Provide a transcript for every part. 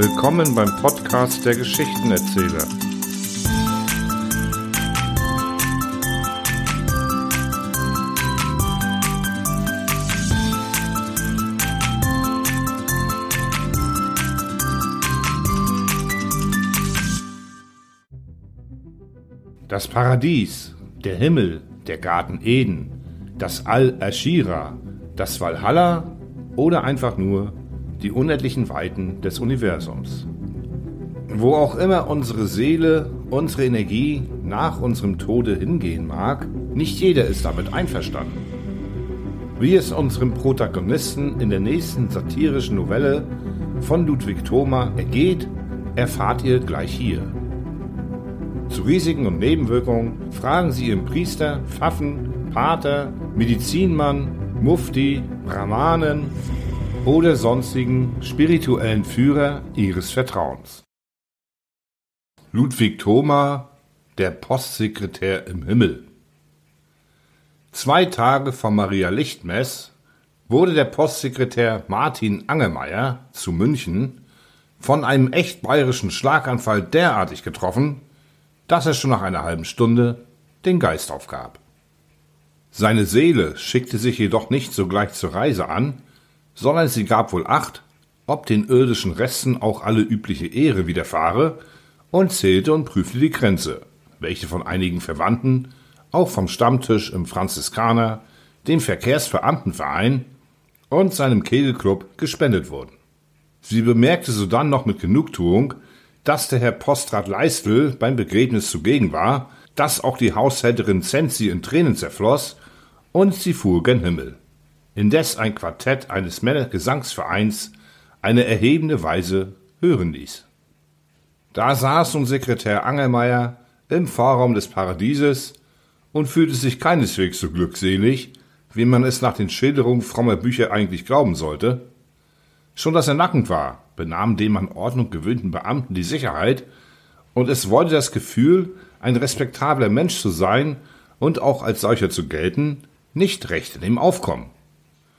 Willkommen beim Podcast der Geschichtenerzähler. Das Paradies, der Himmel, der Garten Eden, das Al-Ashira, das Valhalla oder einfach nur die unendlichen Weiten des Universums. Wo auch immer unsere Seele, unsere Energie nach unserem Tode hingehen mag, nicht jeder ist damit einverstanden. Wie es unserem Protagonisten in der nächsten satirischen Novelle von Ludwig Thoma ergeht, erfahrt ihr gleich hier. Zu Risiken und Nebenwirkungen fragen Sie Ihren Priester, Pfaffen, Pater, Medizinmann, Mufti, Brahmanen oder sonstigen spirituellen Führer Ihres Vertrauens. Ludwig Thoma, der Postsekretär im Himmel. Zwei Tage vor Maria Lichtmess wurde der Postsekretär Martin Angemeyer zu München von einem echt bayerischen Schlaganfall derartig getroffen, dass er schon nach einer halben Stunde den Geist aufgab. Seine Seele schickte sich jedoch nicht sogleich zur Reise an, sondern sie gab wohl acht, ob den irdischen Resten auch alle übliche Ehre widerfahre, und zählte und prüfte die Grenze, welche von einigen Verwandten, auch vom Stammtisch im Franziskaner, dem Verkehrsbeamtenverein und seinem Kegelclub gespendet wurden. Sie bemerkte sodann noch mit Genugtuung, dass der Herr Postrat Leistel beim Begräbnis zugegen war, dass auch die Haushälterin Zenzi in Tränen zerfloss, und sie fuhr gen Himmel. Indes ein Quartett eines Männergesangsvereins eine erhebende Weise hören ließ. Da saß nun Sekretär Angelmeier im Vorraum des Paradieses und fühlte sich keineswegs so glückselig, wie man es nach den Schilderungen frommer Bücher eigentlich glauben sollte. Schon dass er nackend war, benahm dem an Ordnung gewöhnten Beamten die Sicherheit, und es wollte das Gefühl, ein respektabler Mensch zu sein und auch als solcher zu gelten, nicht recht in ihm aufkommen.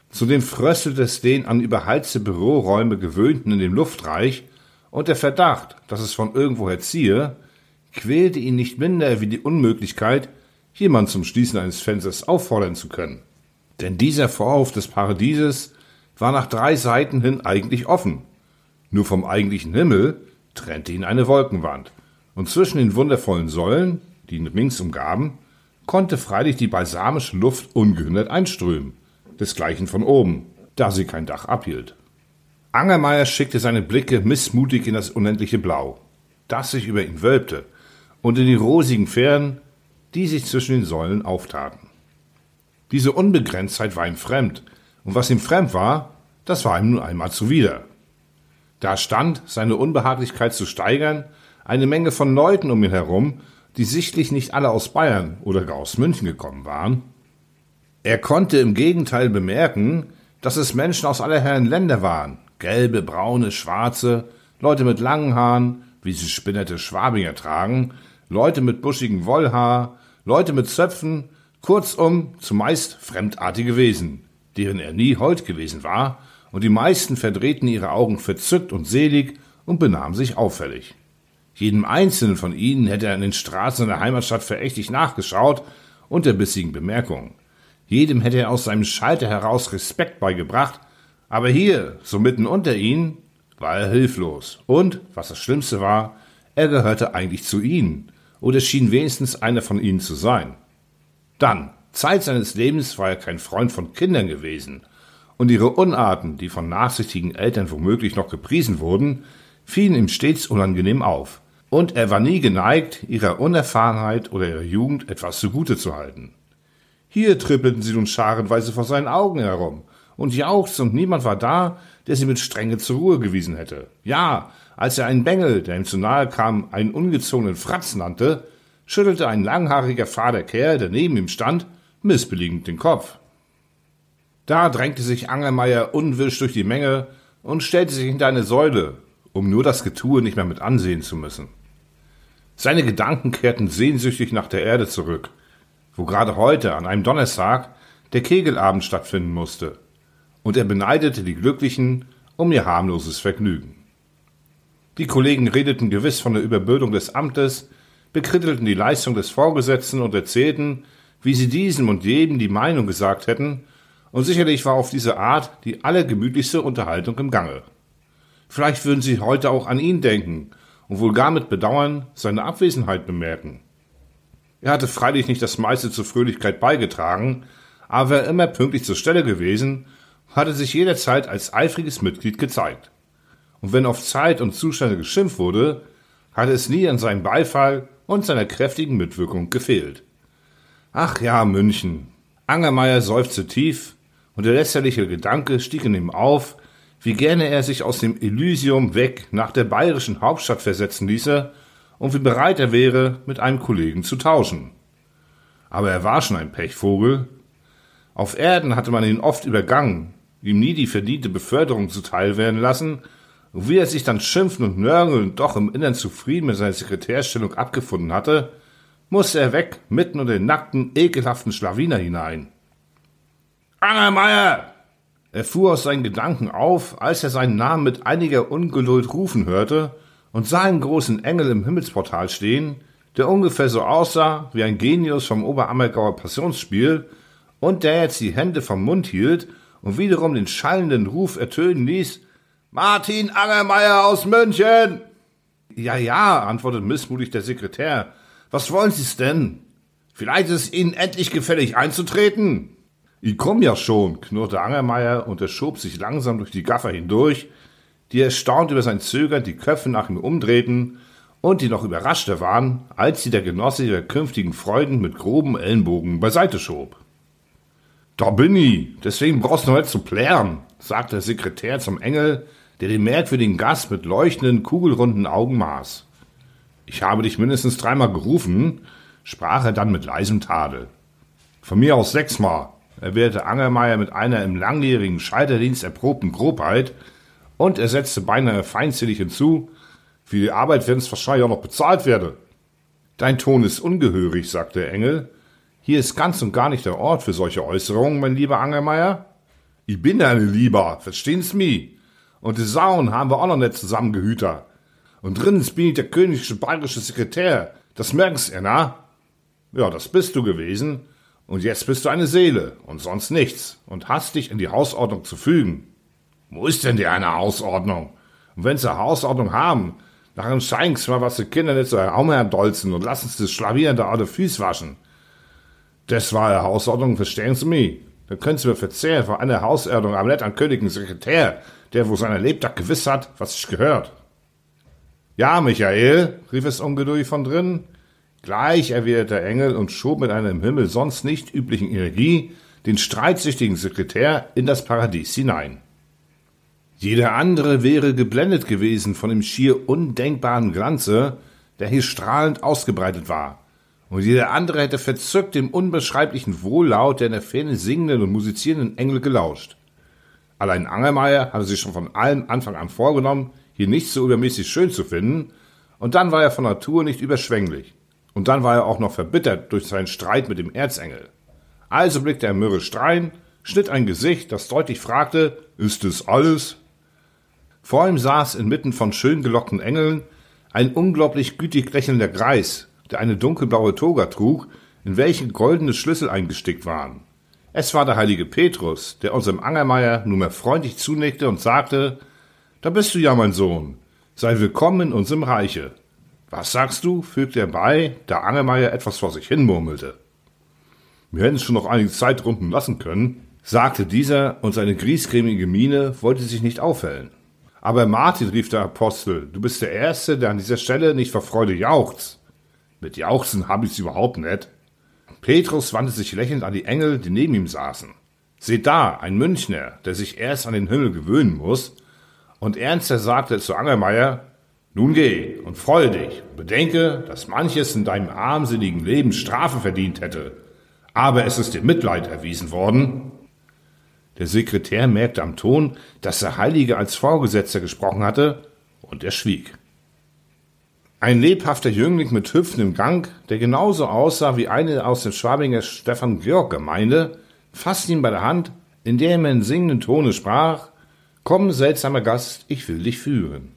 Zudem fröstelte es den an überheizte Büroräume gewöhnten in dem Luftreich, und der Verdacht, dass es von irgendwoher ziehe, quälte ihn nicht minder wie die Unmöglichkeit, jemand zum Schließen eines Fensters auffordern zu können. Denn dieser Vorhof des Paradieses war nach drei Seiten hin eigentlich offen. Nur vom eigentlichen Himmel trennte ihn eine Wolkenwand, und zwischen den wundervollen Säulen, die ihn rings umgaben, konnte freilich die balsamische Luft ungehindert einströmen, desgleichen von oben, da sie kein Dach abhielt. Angermeier schickte seine Blicke missmutig in das unendliche Blau, das sich über ihn wölbte, und in die rosigen Fähren, die sich zwischen den Säulen auftaten. Diese Unbegrenztheit war ihm fremd, und was ihm fremd war, das war ihm nun einmal zuwider. Da stand, seine Unbehaglichkeit zu steigern, eine Menge von Leuten um ihn herum, die sichtlich nicht alle aus Bayern oder gar aus München gekommen waren. Er konnte im Gegenteil bemerken, dass es Menschen aus aller Herren Länder waren, gelbe, braune, schwarze, Leute mit langen Haaren, wie sie spinnerte Schwabinger tragen, Leute mit buschigem Wollhaar, Leute mit Zöpfen, kurzum zumeist fremdartige Wesen, deren er nie hold gewesen war, und die meisten verdrehten ihre Augen verzückt und selig und benahmen sich auffällig. Jedem einzelnen von ihnen hätte er in den Straßen seiner Heimatstadt verächtlich nachgeschaut, unter bissigen Bemerkungen. Jedem hätte er aus seinem Schalter heraus Respekt beigebracht, aber hier, so mitten unter ihnen, war er hilflos. Und, was das Schlimmste war, er gehörte eigentlich zu ihnen, oder schien wenigstens einer von ihnen zu sein. Dann, Zeit seines Lebens war er kein Freund von Kindern gewesen, und ihre Unarten, die von nachsichtigen Eltern womöglich noch gepriesen wurden, fielen ihm stets unangenehm auf und er war nie geneigt, ihrer Unerfahrenheit oder ihrer Jugend etwas zugute zu halten. Hier trippelten sie nun scharenweise vor seinen Augen herum und jauchzten, und niemand war da, der sie mit Strenge zur Ruhe gewiesen hätte. Ja, als er einen Bengel, der ihm zu nahe kam, einen ungezogenen Fratz nannte, schüttelte ein langhaariger, fader Kerl, der neben ihm stand, missbilligend den Kopf. Da drängte sich Angermeier unwirsch durch die Menge und stellte sich hinter eine Säule, um nur das Getue nicht mehr mit ansehen zu müssen. Seine Gedanken kehrten sehnsüchtig nach der Erde zurück, wo gerade heute, an einem Donnerstag, der Kegelabend stattfinden musste, und er beneidete die Glücklichen um ihr harmloses Vergnügen. Die Kollegen redeten gewiss von der Überbildung des Amtes, bekrittelten die Leistung des Vorgesetzten und erzählten, wie sie diesem und jedem die Meinung gesagt hätten, und sicherlich war auf diese Art die allergemütlichste Unterhaltung im Gange. Vielleicht würden sie heute auch an ihn denken und wohl gar mit Bedauern seine Abwesenheit bemerken. Er hatte freilich nicht das meiste zur Fröhlichkeit beigetragen, aber war immer pünktlich zur Stelle gewesen, hatte sich jederzeit als eifriges Mitglied gezeigt. Und wenn auf Zeit und Zustände geschimpft wurde, hatte es nie an seinem Beifall und seiner kräftigen Mitwirkung gefehlt. Ach ja, München. Angermeier seufzte tief, und der lästerliche Gedanke stieg in ihm auf, wie gerne er sich aus dem Elysium weg nach der bayerischen Hauptstadt versetzen ließe und wie bereit er wäre, mit einem Kollegen zu tauschen. Aber er war schon ein Pechvogel. Auf Erden hatte man ihn oft übergangen, ihm nie die verdiente Beförderung zuteil werden lassen, und wie er sich dann schimpfen und nörgeln doch im Innern zufrieden mit seiner Sekretärstellung abgefunden hatte, musste er weg, mitten unter den nackten, ekelhaften Schlawiner hinein. Angermeier! Er fuhr aus seinen Gedanken auf, als er seinen Namen mit einiger Ungeduld rufen hörte und sah einen großen Engel im Himmelsportal stehen, der ungefähr so aussah wie ein Genius vom Oberammergauer Passionsspiel und der jetzt die Hände vom Mund hielt und wiederum den schallenden Ruf ertönen ließ, Martin Angermeier aus München! Ja, ja, antwortete missmutig der Sekretär. Was wollen Sie's denn? Vielleicht ist es Ihnen endlich gefällig einzutreten? Ich komm ja schon, knurrte Angermeier und er schob sich langsam durch die Gaffer hindurch, die erstaunt über sein Zögern die Köpfe nach ihm umdrehten und die noch überraschter waren, als sie der Genosse ihrer künftigen Freuden mit groben Ellenbogen beiseite schob. Da bin ich, deswegen brauchst du nicht zu plären, sagte der Sekretär zum Engel, der den merkwürdigen Gast mit leuchtenden, kugelrunden Augen maß. Ich habe dich mindestens dreimal gerufen, sprach er dann mit leisem Tadel. Von mir aus sechsmal, erwiderte Angermeier mit einer im langjährigen Scheiterdienst erprobten Grobheit, und er setzte beinahe feindselig hinzu, für die Arbeit werden es wahrscheinlich auch noch bezahlt werde. Dein Ton ist ungehörig, sagte der Engel. Hier ist ganz und gar nicht der Ort für solche Äußerungen, mein lieber Angermeier. Ich bin deine Lieber, verstehen's mi? Und die Sauen haben wir auch noch nicht zusammen gehüter. Und drinnen bin ich der königliche bayerische Sekretär. Das merkst ihr, na? Ja, das bist du gewesen. Und jetzt bist du eine Seele und sonst nichts und hast dich in die Hausordnung zu fügen. Wo ist denn die eine Hausordnung? Und wenn sie Hausordnung haben, dann schein's mal, was die Kinder nicht so herumherdolzen und lassen sie das Schlavieren da Füß waschen. Das war eine Hausordnung, verstehen Sie mich? Da können Sie mir verzeihen vor einer Hausordnung, aber nicht an Königen Sekretär, der wo seiner Lebtag gewiss hat, was sich gehört. Ja, Michael, rief es ungeduldig von drinnen. Gleich erwiderte der Engel und schob mit einer im Himmel sonst nicht üblichen Energie den streitsüchtigen Sekretär in das Paradies hinein. Jeder andere wäre geblendet gewesen von dem schier undenkbaren Glanze, der hier strahlend ausgebreitet war, und jeder andere hätte verzückt dem unbeschreiblichen Wohllaut der in der Ferne singenden und musizierenden Engel gelauscht. Allein Angermeier hatte sich schon von allem Anfang an vorgenommen, hier nicht so übermäßig schön zu finden, und dann war er von Natur nicht überschwänglich. Und dann war er auch noch verbittert durch seinen Streit mit dem Erzengel. Also blickte er mürrisch drein, schnitt ein Gesicht, das deutlich fragte, ist es alles? Vor ihm saß inmitten von schön gelockten Engeln ein unglaublich gütig lächelnder Greis, der eine dunkelblaue Toga trug, in welchen goldene Schlüssel eingestickt waren. Es war der heilige Petrus, der unserem Angermeier nunmehr freundlich zunickte und sagte, da bist du ja, mein Sohn, sei willkommen in unserem Reiche. Was sagst du? fügte er bei, da Angermeier etwas vor sich hin murmelte. Wir hätten es schon noch einige Zeit runden lassen können, sagte dieser, und seine griesgrämige Miene wollte sich nicht aufhellen. Aber Martin, rief der Apostel, du bist der Erste, der an dieser Stelle nicht vor Freude jauchzt. Mit Jauchzen hab ich's überhaupt nicht. Petrus wandte sich lächelnd an die Engel, die neben ihm saßen. Seht da, ein Münchner, der sich erst an den Himmel gewöhnen muss. Und ernster sagte zu Angermeier, nun geh und freue dich und bedenke, dass manches in deinem armseligen Leben Strafe verdient hätte. Aber es ist dir Mitleid erwiesen worden. Der Sekretär merkte am Ton, dass der Heilige als Vorgesetzter gesprochen hatte, und er schwieg. Ein lebhafter Jüngling mit hüpfendem Gang, der genauso aussah wie eine aus der Schwabinger Stefan-Georg-Gemeinde, fasste ihn bei der Hand, indem er in singenden Tone sprach, Komm, seltsamer Gast, ich will dich führen.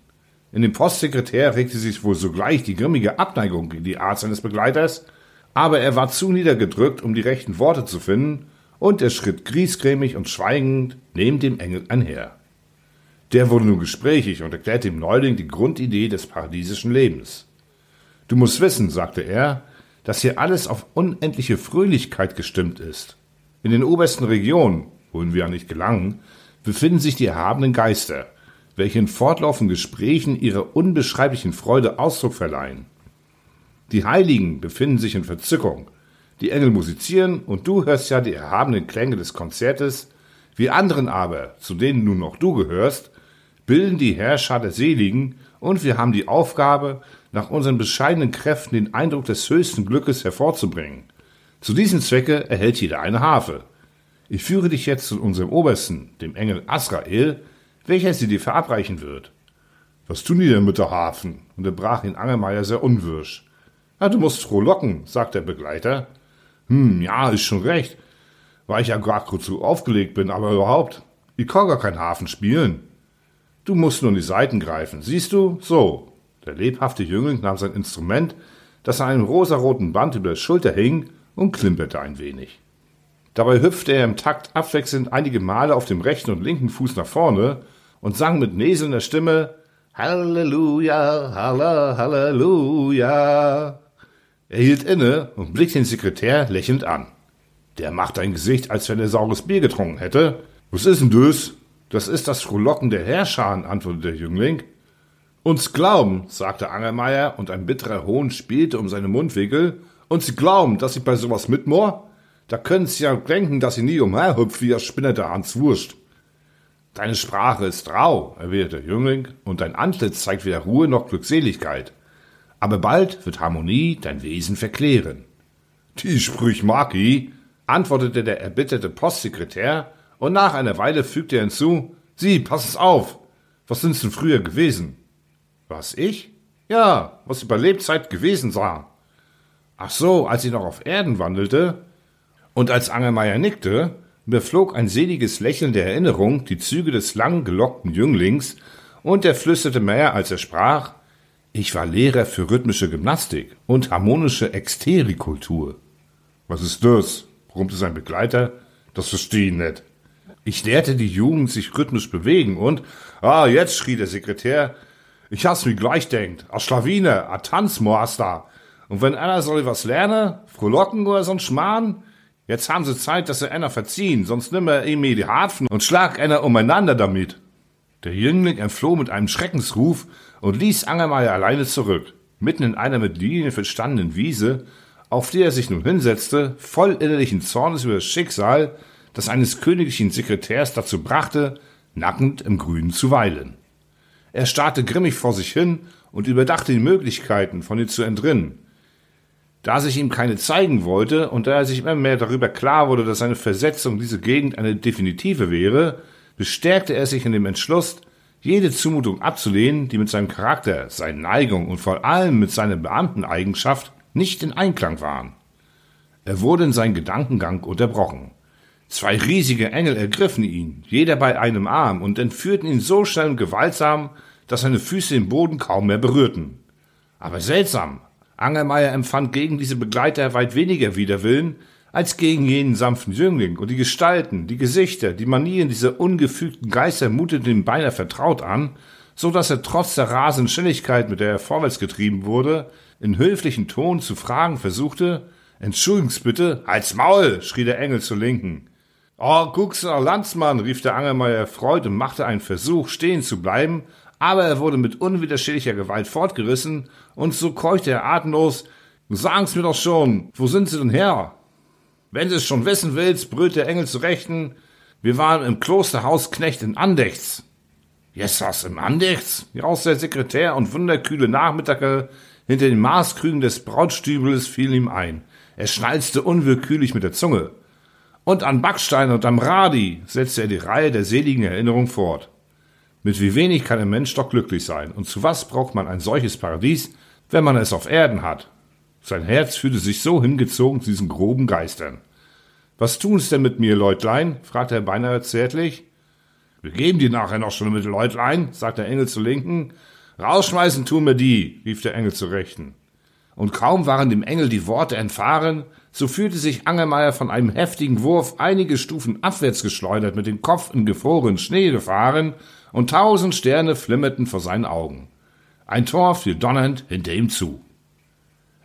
In dem Postsekretär regte sich wohl sogleich die grimmige Abneigung gegen die Art seines Begleiters, aber er war zu niedergedrückt, um die rechten Worte zu finden, und er schritt griesgrämig und schweigend neben dem Engel einher. Der wurde nun gesprächig und erklärte dem Neuling die Grundidee des paradiesischen Lebens. Du musst wissen, sagte er, dass hier alles auf unendliche Fröhlichkeit gestimmt ist. In den obersten Regionen, wohin wir ja nicht gelangen, befinden sich die erhabenen Geister, welche in fortlaufenden Gesprächen ihrer unbeschreiblichen Freude Ausdruck verleihen. Die Heiligen befinden sich in Verzückung, die Engel musizieren und du hörst ja die erhabenen Klänge des Konzertes, wir anderen aber, zu denen nun noch du gehörst, bilden die Herrscher der Seligen und wir haben die Aufgabe, nach unseren bescheidenen Kräften den Eindruck des höchsten Glückes hervorzubringen. Zu diesem Zwecke erhält jeder eine Harfe. Ich führe dich jetzt zu unserem Obersten, dem Engel Asrael, welcher sie dir verabreichen wird. Was tun die denn mit der Harfen? unterbrach ihn Angelmeier sehr unwirsch. Ja, du musst frohlocken, sagt der Begleiter. Hm, ja, ist schon recht, weil ich ja gar gut zu aufgelegt bin, aber überhaupt, ich kann gar kein Hafen spielen. Du musst nur in die Seiten greifen, siehst du? So. Der lebhafte Jüngling nahm sein Instrument, das an einem rosaroten Band über der Schulter hing, und klimperte ein wenig. Dabei hüpfte er im Takt abwechselnd einige Male auf dem rechten und linken Fuß nach vorne und sang mit näselnder Stimme Halleluja, Halle, Halleluja. Er hielt inne und blickte den Sekretär lächelnd an. Der machte ein Gesicht, als wenn er saures Bier getrunken hätte. Was ist denn das? Das ist das Frohlocken der Herrscher, antwortete der Jüngling. Uns glauben, sagte Angelmeier, und ein bitterer Hohn spielte um seine Mundwinkel, und sie glauben, dass sie bei sowas mitmoor? Da können sie ja denken, dass sie nie umherhüpft wie das Spinner der Hans Wurst. Deine Sprache ist rau, erwiderte der Jüngling, und dein Antlitz zeigt weder Ruhe noch Glückseligkeit. Aber bald wird Harmonie dein Wesen verklären. Die Sprüch mag ich, antwortete der erbitterte Postsekretär und nach einer Weile fügte er hinzu, Sie, pass es auf! Was sind's denn früher gewesen? Was, ich? Ja, was bei Lebzeit gewesen sah. Ach so, als ich noch auf Erden wandelte? Und als Angelmeier nickte, überflog ein seliges Lächeln der Erinnerung die Züge des lang gelockten Jünglings, und er flüsterte mehr, als er sprach, ich war Lehrer für rhythmische Gymnastik und harmonische Exterikultur. Was ist das? brummte sein Begleiter. Das verstehe ich nicht. Ich lehrte die Jugend sich rhythmisch bewegen und, ah, jetzt schrie der Sekretär, ich hab's mir gleich denkt, a Schlawine, a Tanzmaster. Und wenn einer soll was lernen, frohlocken oder sonst Schmarrn, jetzt haben sie Zeit, dass sie einer verziehen, sonst nimm er ihm die Harfen und schlag einer umeinander damit. Der Jüngling entfloh mit einem Schreckensruf und ließ Angermeier alleine zurück, mitten in einer mit Linien verstandenen Wiese, auf der er sich nun hinsetzte, voll innerlichen Zornes über das Schicksal, das eines königlichen Sekretärs dazu brachte, nackend im Grünen zu weilen. Er starrte grimmig vor sich hin und überdachte die Möglichkeiten, von ihr zu entrinnen. Da sich ihm keine zeigen wollte und da er sich immer mehr darüber klar wurde, dass seine Versetzung diese Gegend eine definitive wäre, bestärkte er sich in dem Entschluss, jede Zumutung abzulehnen, die mit seinem Charakter, seinen Neigungen und vor allem mit seiner Beamteneigenschaft nicht in Einklang waren. Er wurde in seinen Gedankengang unterbrochen. Zwei riesige Engel ergriffen ihn, jeder bei einem Arm, und entführten ihn so schnell und gewaltsam, dass seine Füße den Boden kaum mehr berührten. Aber seltsam, Angermeier empfand gegen diese Begleiter weit weniger Widerwillen als gegen jenen sanften Jüngling, und die Gestalten, die Gesichter, die Manieren dieser ungefügten Geister muteten ihm beinahe vertraut an, so dass er trotz der rasenden Schnelligkeit, mit der er vorwärts getrieben wurde, in höflichen Ton zu fragen versuchte, Entschuldigungsbitte, halt's Maul, schrie der Engel zur Linken. Oh, guck's, Landsmann, rief der Angelmeier erfreut und machte einen Versuch, stehen zu bleiben, aber er wurde mit unwiderstehlicher Gewalt fortgerissen, und so keuchte er atemlos, Sagen's mir doch schon, wo sind Sie denn her? Wenn du es schon wissen willst, brüllte der Engel zu Rechten, wir waren im Klosterhaus Knecht in Andechts. Jessas im Andechts? jauste der Sekretär und wunderkühle Nachmittage hinter den Maßkrügen des Brautstübels fiel ihm ein. Er schnalzte unwillkürlich mit der Zunge. Und an Backstein und am Radi setzte er die Reihe der seligen Erinnerungen fort. Mit wie wenig kann ein Mensch doch glücklich sein, und zu was braucht man ein solches Paradies, wenn man es auf Erden hat? Sein Herz fühlte sich so hingezogen zu diesen groben Geistern. Was tun's denn mit mir, Leutlein? fragte er beinahe zärtlich. Wir geben dir nachher noch schon mit, Leutlein, sagte der Engel zu Linken, Rausschmeißen tun wir die, rief der Engel zu Rechten. Und kaum waren dem Engel die Worte entfahren, so fühlte sich Angelmeier von einem heftigen Wurf einige Stufen abwärts geschleudert, mit dem Kopf in gefrorenen Schnee gefahren, und tausend Sterne flimmerten vor seinen Augen. Ein Tor fiel donnernd hinter ihm zu.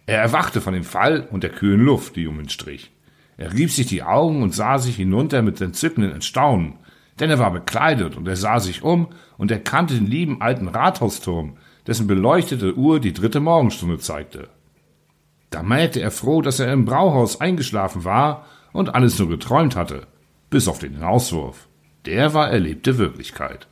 Er erwachte von dem Fall und der kühlen Luft, die um ihn strich. Er rieb sich die Augen und sah sich hinunter mit entzückenden Erstaunen, denn er war bekleidet und er sah sich um und erkannte den lieben alten Rathausturm, dessen beleuchtete Uhr die dritte Morgenstunde zeigte. Da meinte er froh, dass er im Brauhaus eingeschlafen war und alles nur geträumt hatte, bis auf den Hinauswurf. Der war erlebte Wirklichkeit.